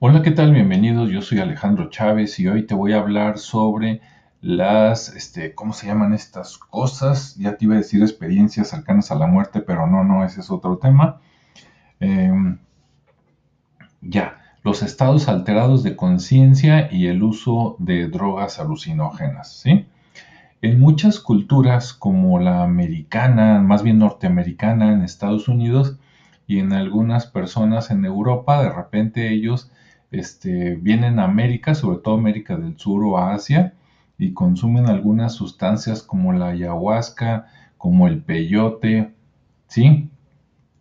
Hola, ¿qué tal? Bienvenidos. Yo soy Alejandro Chávez y hoy te voy a hablar sobre las, este, ¿cómo se llaman estas cosas? Ya te iba a decir experiencias cercanas a la muerte, pero no, no, ese es otro tema. Em, ya, los estados alterados de conciencia y el uso de drogas alucinógenas, ¿sí? En muchas culturas como la americana, más bien norteamericana en Estados Unidos y en algunas personas en Europa, de repente ellos este, vienen a América, sobre todo América del Sur o Asia, y consumen algunas sustancias como la ayahuasca, como el peyote, ¿sí?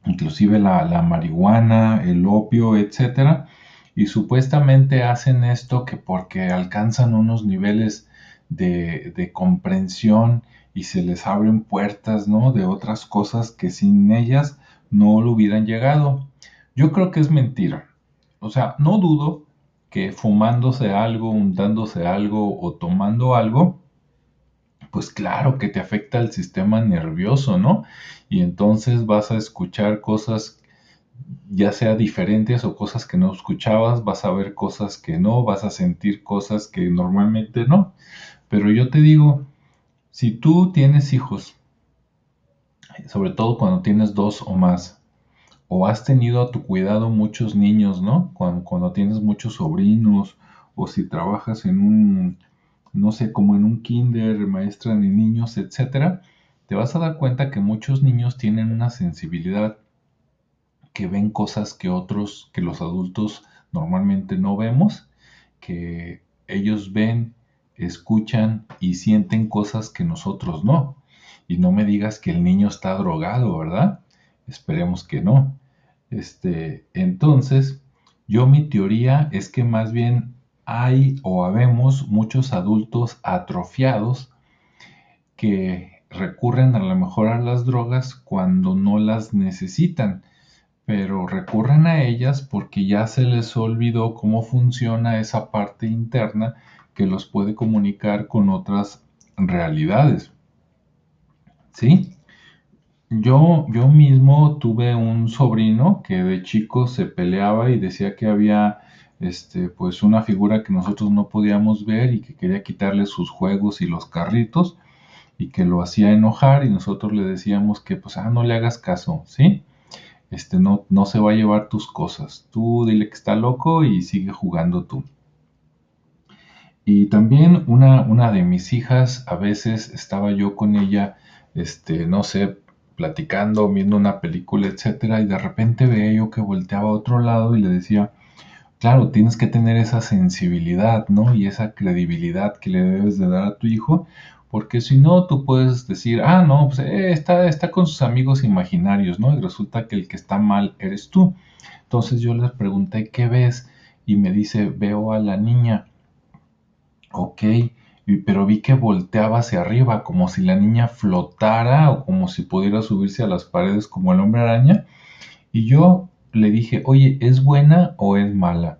Inclusive la, marihuana, el opio, etcétera. Y supuestamente hacen esto que porque alcanzan unos niveles de, de comprensión y se les abren puertas, ¿no? De otras cosas que sin ellas no lo hubieran llegado. Yo creo que es mentira. O sea, no dudo que fumándose algo, untándose algo o tomando algo, pues claro que te afecta el sistema nervioso, ¿no? Y entonces vas a escuchar cosas ya sea diferentes o cosas que no escuchabas, vas a ver cosas que no, vas a sentir cosas que normalmente no. Pero yo te digo, si tú tienes hijos, sobre todo cuando tienes dos o más, o has tenido a tu cuidado muchos niños, ¿no? Cuando, tienes muchos sobrinos o si trabajas en un, no sé, como en un kinder, maestra de niños, etcétera, te vas a dar cuenta que muchos niños tienen una sensibilidad que ven cosas que otros, que los adultos normalmente no vemos, que ellos ven, escuchan y sienten cosas que nosotros no. Y no me digas que el niño está drogado, ¿verdad? Esperemos que no. Este, entonces, yo mi teoría es que más bien hay o habemos muchos adultos atrofiados que recurren a lo mejor a las drogas cuando no las necesitan, pero recurren a ellas porque ya se les olvidó cómo funciona esa parte interna que los puede comunicar con otras realidades. ¿Sí? Yo, yo mismo tuve un sobrino que de chico se peleaba y decía que había este, pues una figura que nosotros no podíamos ver y que quería quitarle sus juegos y los carritos y que lo hacía enojar y nosotros le decíamos que pues ah, no le hagas caso, ¿sí? Este no, no se va a llevar tus cosas. Tú dile que está loco y sigue jugando tú. Y también una, una de mis hijas, a veces estaba yo con ella, este, no sé, platicando, viendo una película, etcétera, y de repente veía yo que volteaba a otro lado y le decía, claro, tienes que tener esa sensibilidad, ¿no? Y esa credibilidad que le debes de dar a tu hijo, porque si no, tú puedes decir, ah, no, pues eh, está, está con sus amigos imaginarios, ¿no? Y resulta que el que está mal eres tú. Entonces yo les pregunté, ¿qué ves? Y me dice, veo a la niña. Ok, pero vi que volteaba hacia arriba, como si la niña flotara o como si pudiera subirse a las paredes como el hombre araña. Y yo le dije, oye, ¿es buena o es mala?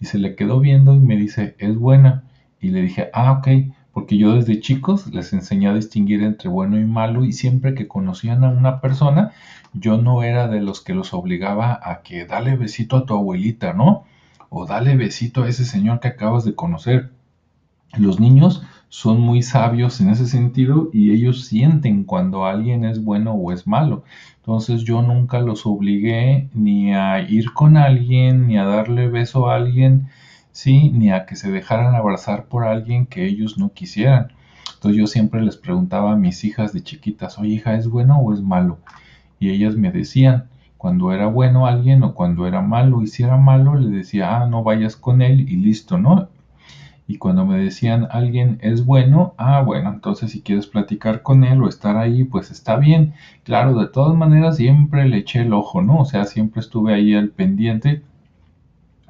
Y se le quedó viendo y me dice, es buena. Y le dije, ah, ok, porque yo desde chicos les enseñé a distinguir entre bueno y malo y siempre que conocían a una persona, yo no era de los que los obligaba a que dale besito a tu abuelita, ¿no? O dale besito a ese señor que acabas de conocer los niños son muy sabios en ese sentido y ellos sienten cuando alguien es bueno o es malo. Entonces yo nunca los obligué ni a ir con alguien, ni a darle beso a alguien, sí, ni a que se dejaran abrazar por alguien que ellos no quisieran. Entonces yo siempre les preguntaba a mis hijas de chiquitas, oye hija, ¿es bueno o es malo? Y ellas me decían, cuando era bueno alguien o cuando era malo, y si era malo, le decía, ah, no vayas con él y listo, ¿no? Y cuando me decían alguien es bueno, ah, bueno, entonces si quieres platicar con él o estar ahí, pues está bien. Claro, de todas maneras siempre le eché el ojo, ¿no? O sea, siempre estuve ahí al pendiente,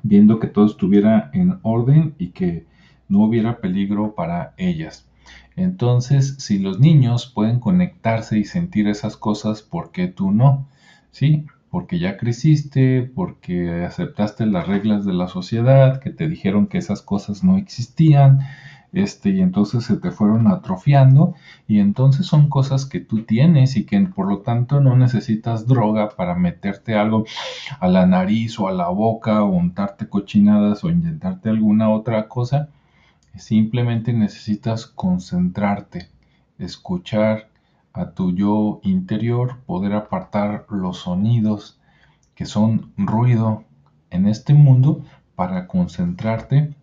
viendo que todo estuviera en orden y que no hubiera peligro para ellas. Entonces, si los niños pueden conectarse y sentir esas cosas, ¿por qué tú no? ¿Sí? Porque ya creciste, porque aceptaste las reglas de la sociedad, que te dijeron que esas cosas no existían, este, y entonces se te fueron atrofiando y entonces son cosas que tú tienes y que por lo tanto no necesitas droga para meterte algo a la nariz o a la boca o untarte cochinadas o inyectarte alguna otra cosa. Simplemente necesitas concentrarte, escuchar a tu yo interior, poder apartar los sonidos que son ruido en este mundo para concentrarte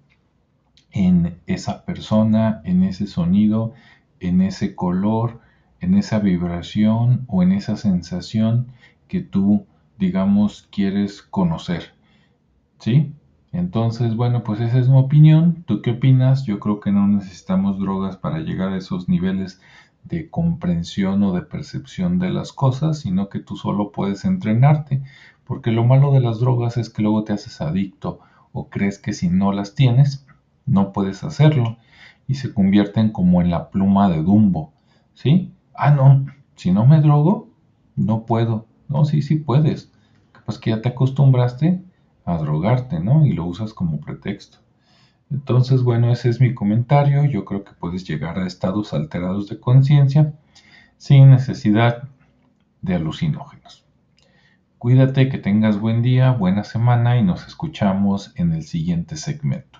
en esa persona, en ese sonido, en ese color, en esa vibración o en esa sensación que tú, digamos, quieres conocer. ¿Sí? Entonces, bueno, pues esa es mi opinión. ¿Tú qué opinas? Yo creo que no necesitamos drogas para llegar a esos niveles de comprensión o de percepción de las cosas, sino que tú solo puedes entrenarte, porque lo malo de las drogas es que luego te haces adicto o crees que si no las tienes, no puedes hacerlo y se convierten como en la pluma de Dumbo, ¿sí? Ah, no, si no me drogo, no puedo. No, sí, sí puedes. Pues que ya te acostumbraste a drogarte, ¿no? Y lo usas como pretexto. Entonces, bueno, ese es mi comentario. Yo creo que puedes llegar a estados alterados de conciencia sin necesidad de alucinógenos. Cuídate, que tengas buen día, buena semana y nos escuchamos en el siguiente segmento.